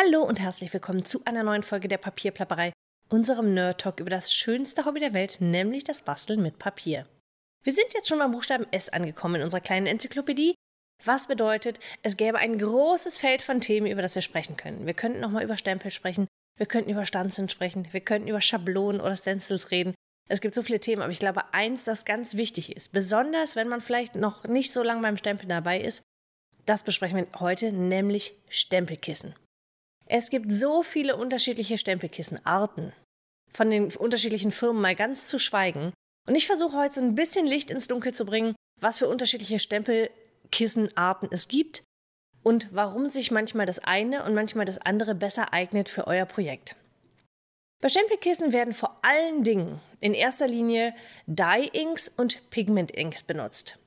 Hallo und herzlich willkommen zu einer neuen Folge der Papierplapperei, unserem Nerd Talk über das schönste Hobby der Welt, nämlich das Basteln mit Papier. Wir sind jetzt schon beim Buchstaben S angekommen in unserer kleinen Enzyklopädie, was bedeutet, es gäbe ein großes Feld von Themen, über das wir sprechen können. Wir könnten nochmal über Stempel sprechen, wir könnten über Stanzen sprechen, wir könnten über Schablonen oder Stencils reden. Es gibt so viele Themen, aber ich glaube, eins, das ganz wichtig ist, besonders wenn man vielleicht noch nicht so lange beim Stempeln dabei ist, das besprechen wir heute, nämlich Stempelkissen. Es gibt so viele unterschiedliche Stempelkissenarten. Von den unterschiedlichen Firmen mal ganz zu schweigen. Und ich versuche heute so ein bisschen Licht ins Dunkel zu bringen, was für unterschiedliche Stempelkissenarten es gibt und warum sich manchmal das eine und manchmal das andere besser eignet für euer Projekt. Bei Stempelkissen werden vor allen Dingen in erster Linie Dye-Inks und Pigment-Inks benutzt.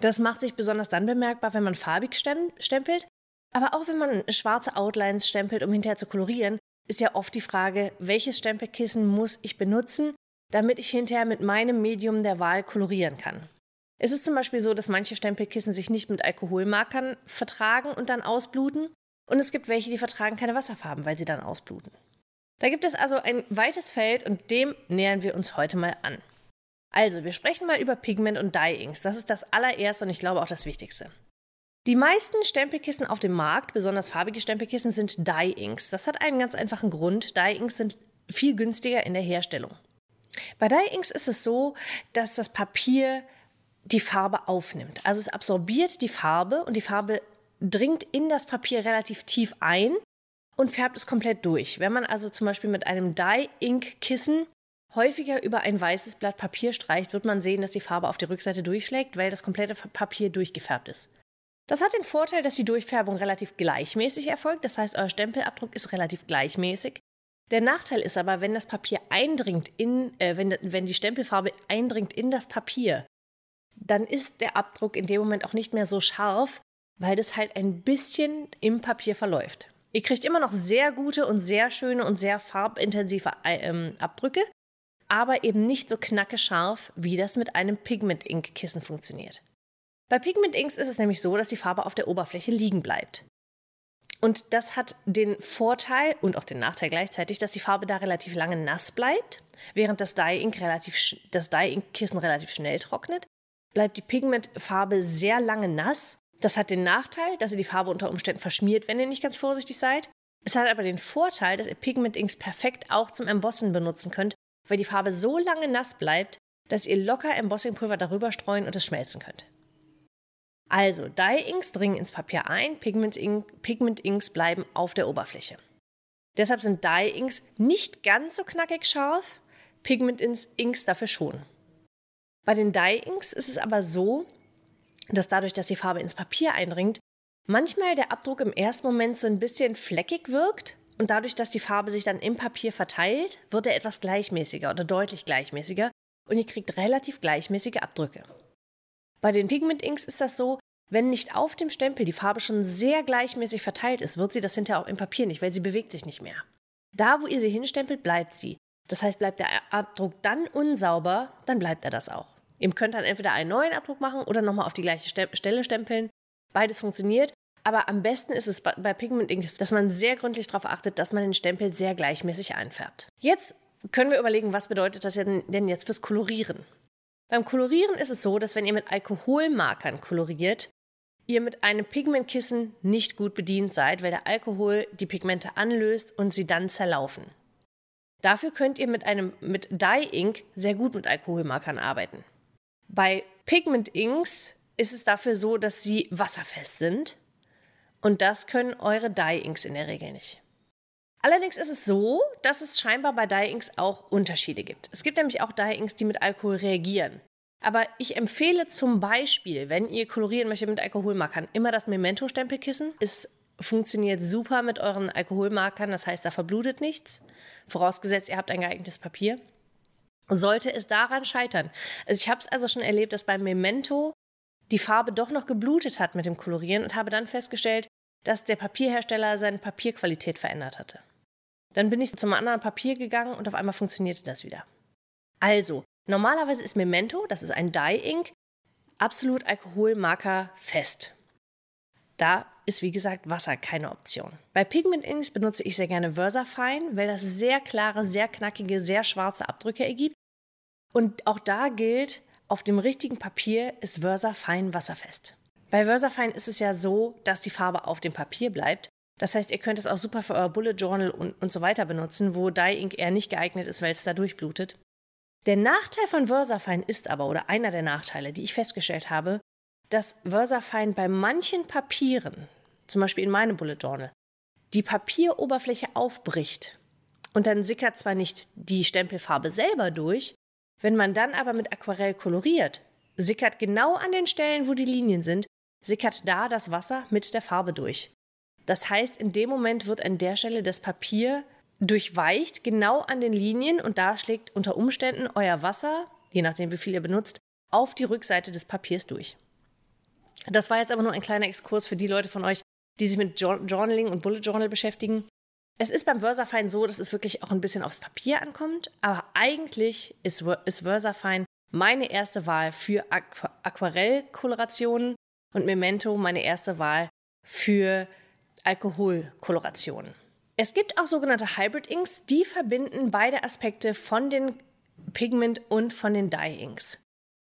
Das macht sich besonders dann bemerkbar, wenn man farbig stempelt, aber auch wenn man schwarze Outlines stempelt, um hinterher zu kolorieren, ist ja oft die Frage, welches Stempelkissen muss ich benutzen, damit ich hinterher mit meinem Medium der Wahl kolorieren kann. Es ist zum Beispiel so, dass manche Stempelkissen sich nicht mit Alkoholmarkern vertragen und dann ausbluten. Und es gibt welche, die vertragen keine Wasserfarben, weil sie dann ausbluten. Da gibt es also ein weites Feld und dem nähern wir uns heute mal an. Also, wir sprechen mal über Pigment und Dye-Inks. Das ist das allererste und ich glaube auch das Wichtigste. Die meisten Stempelkissen auf dem Markt, besonders farbige Stempelkissen, sind Dye-Inks. Das hat einen ganz einfachen Grund. Dye-Inks sind viel günstiger in der Herstellung. Bei Dye-Inks ist es so, dass das Papier die Farbe aufnimmt. Also es absorbiert die Farbe und die Farbe dringt in das Papier relativ tief ein und färbt es komplett durch. Wenn man also zum Beispiel mit einem Dye-Ink-Kissen häufiger über ein weißes Blatt Papier streicht, wird man sehen, dass die Farbe auf die Rückseite durchschlägt, weil das komplette Papier durchgefärbt ist. Das hat den Vorteil, dass die Durchfärbung relativ gleichmäßig erfolgt, das heißt, euer Stempelabdruck ist relativ gleichmäßig. Der Nachteil ist aber, wenn das Papier eindringt in, äh, wenn, wenn die Stempelfarbe eindringt in das Papier, dann ist der Abdruck in dem Moment auch nicht mehr so scharf, weil das halt ein bisschen im Papier verläuft. Ihr kriegt immer noch sehr gute und sehr schöne und sehr farbintensive ähm, Abdrücke, aber eben nicht so knackescharf, wie das mit einem Pigment-Ink-Kissen funktioniert. Bei Pigment-Inks ist es nämlich so, dass die Farbe auf der Oberfläche liegen bleibt. Und das hat den Vorteil und auch den Nachteil gleichzeitig, dass die Farbe da relativ lange nass bleibt, während das Dye-Ink das Dye-Ink-Kissen relativ schnell trocknet bleibt die Pigmentfarbe sehr lange nass. Das hat den Nachteil, dass ihr die Farbe unter Umständen verschmiert, wenn ihr nicht ganz vorsichtig seid. Es hat aber den Vorteil, dass ihr Pigment-Inks perfekt auch zum Embossen benutzen könnt, weil die Farbe so lange nass bleibt, dass ihr locker Embossingpulver darüber streuen und es schmelzen könnt. Also, Dye-Inks dringen ins Papier ein, Pigment-Inks bleiben auf der Oberfläche. Deshalb sind Dye-Inks nicht ganz so knackig scharf, Pigment-Inks dafür schon. Bei den Dye-Inks ist es aber so, dass dadurch, dass die Farbe ins Papier eindringt, manchmal der Abdruck im ersten Moment so ein bisschen fleckig wirkt und dadurch, dass die Farbe sich dann im Papier verteilt, wird er etwas gleichmäßiger oder deutlich gleichmäßiger und ihr kriegt relativ gleichmäßige Abdrücke. Bei den Pigment-Inks ist das so, wenn nicht auf dem Stempel die Farbe schon sehr gleichmäßig verteilt ist, wird sie das hinterher auch im Papier nicht, weil sie bewegt sich nicht mehr. Da, wo ihr sie hinstempelt, bleibt sie. Das heißt, bleibt der Abdruck dann unsauber, dann bleibt er das auch. Ihr könnt dann entweder einen neuen Abdruck machen oder nochmal auf die gleiche Stelle stempeln. Beides funktioniert. Aber am besten ist es bei Pigment Ink, dass man sehr gründlich darauf achtet, dass man den Stempel sehr gleichmäßig einfärbt. Jetzt können wir überlegen, was bedeutet das denn jetzt fürs Kolorieren? Beim Kolorieren ist es so, dass wenn ihr mit Alkoholmarkern koloriert, ihr mit einem Pigmentkissen nicht gut bedient seid, weil der Alkohol die Pigmente anlöst und sie dann zerlaufen. Dafür könnt ihr mit einem mit Dye Ink sehr gut mit Alkoholmarkern arbeiten. Bei Pigment Inks ist es dafür so, dass sie wasserfest sind und das können eure Dye Inks in der Regel nicht. Allerdings ist es so, dass es scheinbar bei Dye Inks auch Unterschiede gibt. Es gibt nämlich auch Dye Inks, die mit Alkohol reagieren. Aber ich empfehle zum Beispiel, wenn ihr kolorieren möchtet mit Alkoholmarkern, immer das Memento-Stempelkissen. Es funktioniert super mit euren Alkoholmarkern, das heißt, da verblutet nichts. Vorausgesetzt, ihr habt ein geeignetes Papier. Sollte es daran scheitern. Also ich habe es also schon erlebt, dass beim Memento die Farbe doch noch geblutet hat mit dem Kolorieren und habe dann festgestellt, dass der Papierhersteller seine Papierqualität verändert hatte. Dann bin ich zum anderen Papier gegangen und auf einmal funktionierte das wieder. Also, normalerweise ist Memento, das ist ein Dye Ink, absolut Alkoholmarker fest. Da ist wie gesagt Wasser keine Option. Bei Pigment Inks benutze ich sehr gerne Versafine, weil das sehr klare, sehr knackige, sehr schwarze Abdrücke ergibt. Und auch da gilt, auf dem richtigen Papier ist Versafine wasserfest. Bei Versafine ist es ja so, dass die Farbe auf dem Papier bleibt. Das heißt, ihr könnt es auch super für euer Bullet Journal und, und so weiter benutzen, wo Dye Ink eher nicht geeignet ist, weil es da durchblutet. Der Nachteil von Versafine ist aber, oder einer der Nachteile, die ich festgestellt habe, dass Versafine bei manchen Papieren, zum Beispiel in meinem Bullet Journal, die Papieroberfläche aufbricht. Und dann sickert zwar nicht die Stempelfarbe selber durch, wenn man dann aber mit Aquarell koloriert, sickert genau an den Stellen, wo die Linien sind, sickert da das Wasser mit der Farbe durch. Das heißt, in dem Moment wird an der Stelle das Papier durchweicht, genau an den Linien und da schlägt unter Umständen euer Wasser, je nachdem wie viel ihr benutzt, auf die Rückseite des Papiers durch. Das war jetzt aber nur ein kleiner Exkurs für die Leute von euch, die sich mit Journaling und Bullet Journal beschäftigen. Es ist beim Versafine so, dass es wirklich auch ein bisschen aufs Papier ankommt, aber eigentlich ist, ist Versafine meine erste Wahl für Aqu Aquarellkolorationen und Memento meine erste Wahl für Alkoholkolorationen. Es gibt auch sogenannte Hybrid Inks, die verbinden beide Aspekte von den Pigment und von den Dye Inks.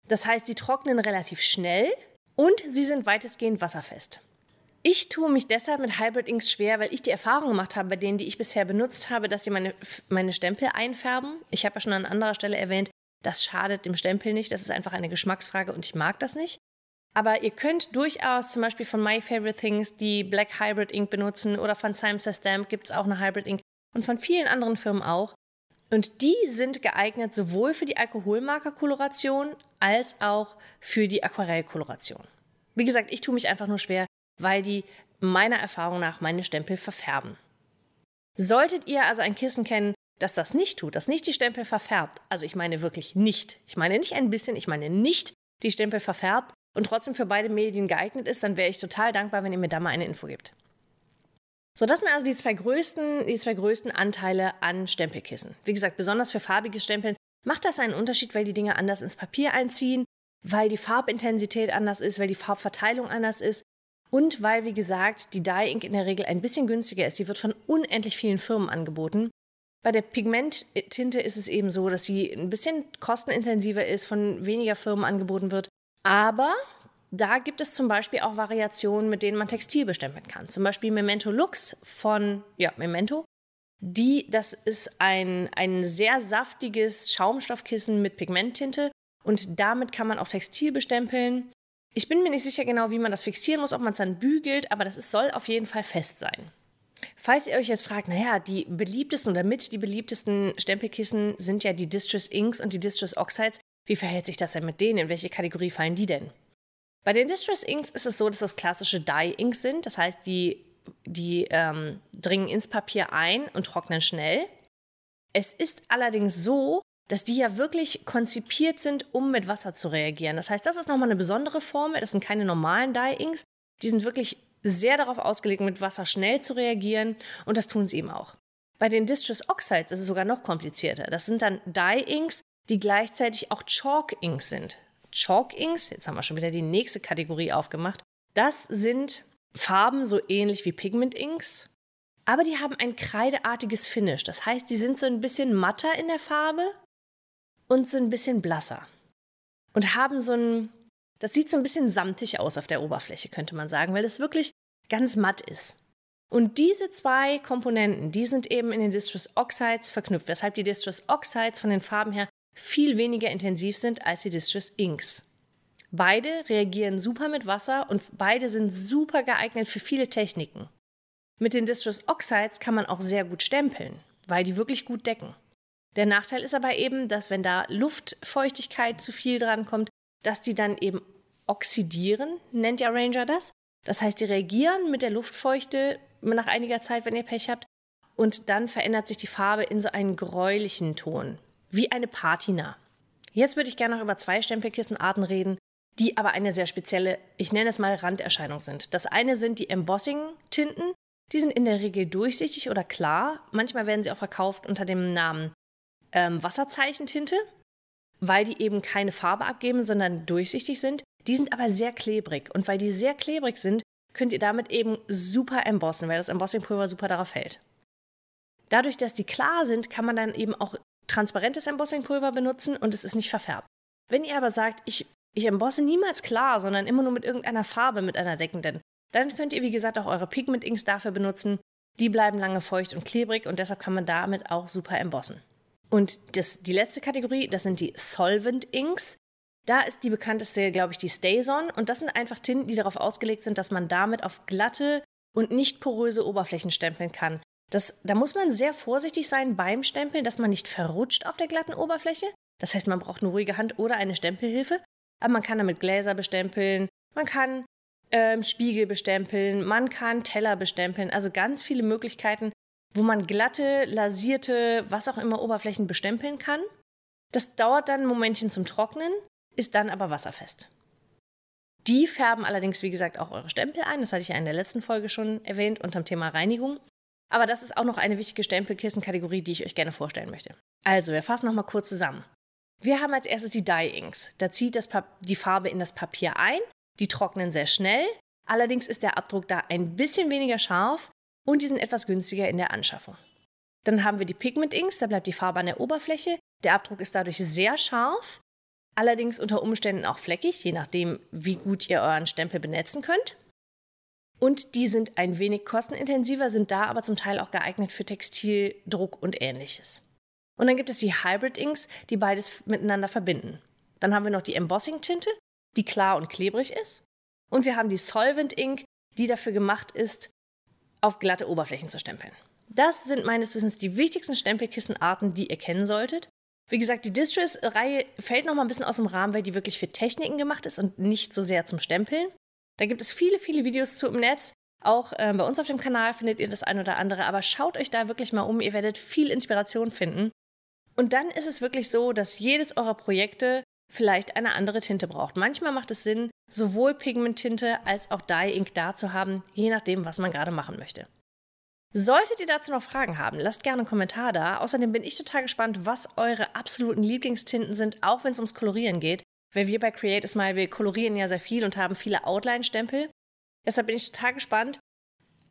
Das heißt, sie trocknen relativ schnell und sie sind weitestgehend wasserfest. Ich tue mich deshalb mit Hybrid Inks schwer, weil ich die Erfahrung gemacht habe bei denen, die ich bisher benutzt habe, dass sie meine, meine Stempel einfärben. Ich habe ja schon an anderer Stelle erwähnt, das schadet dem Stempel nicht. Das ist einfach eine Geschmacksfrage und ich mag das nicht. Aber ihr könnt durchaus zum Beispiel von My Favorite Things die Black Hybrid Ink benutzen oder von Simon Stamp gibt es auch eine Hybrid Ink und von vielen anderen Firmen auch. Und die sind geeignet sowohl für die Alkoholmarkerkoloration als auch für die Aquarellkoloration. Wie gesagt, ich tue mich einfach nur schwer, weil die meiner Erfahrung nach meine Stempel verfärben. Solltet ihr also ein Kissen kennen, das das nicht tut, das nicht die Stempel verfärbt, also ich meine wirklich nicht, ich meine nicht ein bisschen, ich meine nicht die Stempel verfärbt und trotzdem für beide Medien geeignet ist, dann wäre ich total dankbar, wenn ihr mir da mal eine Info gibt. So, das sind also die zwei größten, die zwei größten Anteile an Stempelkissen. Wie gesagt, besonders für farbige Stempeln macht das einen Unterschied, weil die Dinge anders ins Papier einziehen, weil die Farbintensität anders ist, weil die Farbverteilung anders ist und weil, wie gesagt, die Dye Ink in der Regel ein bisschen günstiger ist. Die wird von unendlich vielen Firmen angeboten. Bei der Pigmenttinte ist es eben so, dass sie ein bisschen kostenintensiver ist, von weniger Firmen angeboten wird. Aber da gibt es zum Beispiel auch Variationen, mit denen man Textil bestempeln kann. Zum Beispiel Memento Lux von, ja, Memento. Die, das ist ein, ein sehr saftiges Schaumstoffkissen mit Pigmenttinte und damit kann man auch Textil bestempeln. Ich bin mir nicht sicher genau, wie man das fixieren muss, ob man es dann bügelt, aber das ist, soll auf jeden Fall fest sein. Falls ihr euch jetzt fragt, naja, die beliebtesten oder mit die beliebtesten Stempelkissen sind ja die Distress Inks und die Distress Oxides. Wie verhält sich das denn mit denen? In welche Kategorie fallen die denn? Bei den Distress Inks ist es so, dass das klassische Dye Inks sind. Das heißt, die, die ähm, dringen ins Papier ein und trocknen schnell. Es ist allerdings so, dass die ja wirklich konzipiert sind, um mit Wasser zu reagieren. Das heißt, das ist nochmal eine besondere Formel. Das sind keine normalen Dye Inks. Die sind wirklich sehr darauf ausgelegt, mit Wasser schnell zu reagieren. Und das tun sie eben auch. Bei den Distress Oxides ist es sogar noch komplizierter. Das sind dann Dye Inks, die gleichzeitig auch Chalk Inks sind. Chalk Inks, jetzt haben wir schon wieder die nächste Kategorie aufgemacht, das sind Farben so ähnlich wie Pigment Inks, aber die haben ein kreideartiges Finish. Das heißt, die sind so ein bisschen matter in der Farbe und so ein bisschen blasser. Und haben so ein, das sieht so ein bisschen samtig aus auf der Oberfläche, könnte man sagen, weil es wirklich ganz matt ist. Und diese zwei Komponenten, die sind eben in den Distress Oxides verknüpft, weshalb die Distress Oxides von den Farben her viel weniger intensiv sind als die Distress Inks. Beide reagieren super mit Wasser und beide sind super geeignet für viele Techniken. Mit den Distress Oxides kann man auch sehr gut stempeln, weil die wirklich gut decken. Der Nachteil ist aber eben, dass wenn da Luftfeuchtigkeit zu viel dran kommt, dass die dann eben oxidieren, nennt ja Ranger das. Das heißt, die reagieren mit der Luftfeuchte nach einiger Zeit, wenn ihr Pech habt, und dann verändert sich die Farbe in so einen gräulichen Ton wie eine Patina. Jetzt würde ich gerne noch über zwei Stempelkissenarten reden, die aber eine sehr spezielle, ich nenne es mal Randerscheinung sind. Das eine sind die Embossing-Tinten. Die sind in der Regel durchsichtig oder klar. Manchmal werden sie auch verkauft unter dem Namen ähm, Wasserzeichentinte, weil die eben keine Farbe abgeben, sondern durchsichtig sind. Die sind aber sehr klebrig. Und weil die sehr klebrig sind, könnt ihr damit eben super embossen, weil das Embossingpulver super darauf hält. Dadurch, dass die klar sind, kann man dann eben auch transparentes Embossingpulver benutzen und es ist nicht verfärbt. Wenn ihr aber sagt, ich, ich embosse niemals klar, sondern immer nur mit irgendeiner Farbe, mit einer deckenden, dann könnt ihr, wie gesagt, auch eure Pigment Inks dafür benutzen. Die bleiben lange feucht und klebrig und deshalb kann man damit auch super embossen. Und das, die letzte Kategorie, das sind die Solvent Inks. Da ist die bekannteste, glaube ich, die Stazon. Und das sind einfach Tinten, die darauf ausgelegt sind, dass man damit auf glatte und nicht poröse Oberflächen stempeln kann. Das, da muss man sehr vorsichtig sein beim Stempeln, dass man nicht verrutscht auf der glatten Oberfläche. Das heißt, man braucht eine ruhige Hand oder eine Stempelhilfe. Aber man kann damit Gläser bestempeln, man kann ähm, Spiegel bestempeln, man kann Teller bestempeln. Also ganz viele Möglichkeiten, wo man glatte, lasierte, was auch immer Oberflächen bestempeln kann. Das dauert dann ein Momentchen zum Trocknen, ist dann aber wasserfest. Die färben allerdings, wie gesagt, auch eure Stempel ein. Das hatte ich ja in der letzten Folge schon erwähnt unter dem Thema Reinigung. Aber das ist auch noch eine wichtige Stempelkissenkategorie, die ich euch gerne vorstellen möchte. Also, wir fassen nochmal kurz zusammen. Wir haben als erstes die Dye Inks. Da zieht die Farbe in das Papier ein. Die trocknen sehr schnell. Allerdings ist der Abdruck da ein bisschen weniger scharf und die sind etwas günstiger in der Anschaffung. Dann haben wir die Pigment Inks, da bleibt die Farbe an der Oberfläche. Der Abdruck ist dadurch sehr scharf, allerdings unter Umständen auch fleckig, je nachdem, wie gut ihr euren Stempel benetzen könnt. Und die sind ein wenig kostenintensiver, sind da aber zum Teil auch geeignet für Textildruck und ähnliches. Und dann gibt es die Hybrid Inks, die beides miteinander verbinden. Dann haben wir noch die Embossing-Tinte, die klar und klebrig ist. Und wir haben die Solvent Ink, die dafür gemacht ist, auf glatte Oberflächen zu stempeln. Das sind meines Wissens die wichtigsten Stempelkissenarten, die ihr kennen solltet. Wie gesagt, die Distress-Reihe fällt noch mal ein bisschen aus dem Rahmen, weil die wirklich für Techniken gemacht ist und nicht so sehr zum Stempeln. Da gibt es viele, viele Videos zu im Netz. Auch äh, bei uns auf dem Kanal findet ihr das ein oder andere, aber schaut euch da wirklich mal um. Ihr werdet viel Inspiration finden. Und dann ist es wirklich so, dass jedes eurer Projekte vielleicht eine andere Tinte braucht. Manchmal macht es Sinn, sowohl Pigmenttinte als auch Dye-Ink da zu haben, je nachdem, was man gerade machen möchte. Solltet ihr dazu noch Fragen haben, lasst gerne einen Kommentar da. Außerdem bin ich total gespannt, was eure absoluten Lieblingstinten sind, auch wenn es ums Kolorieren geht. Weil wir bei Create a Smile, wir kolorieren ja sehr viel und haben viele Outline-Stempel. Deshalb bin ich total gespannt,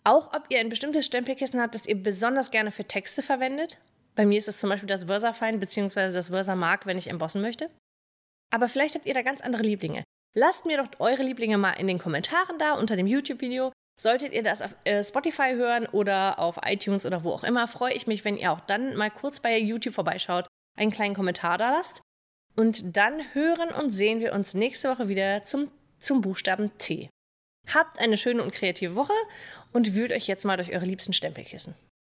auch ob ihr ein bestimmtes Stempelkissen habt, das ihr besonders gerne für Texte verwendet. Bei mir ist es zum Beispiel das VersaFine bzw. das VersaMark, wenn ich embossen möchte. Aber vielleicht habt ihr da ganz andere Lieblinge. Lasst mir doch eure Lieblinge mal in den Kommentaren da unter dem YouTube-Video. Solltet ihr das auf äh, Spotify hören oder auf iTunes oder wo auch immer, freue ich mich, wenn ihr auch dann mal kurz bei YouTube vorbeischaut, einen kleinen Kommentar da lasst. Und dann hören und sehen wir uns nächste Woche wieder zum, zum Buchstaben T. Habt eine schöne und kreative Woche und wühlt euch jetzt mal durch eure liebsten Stempelkissen.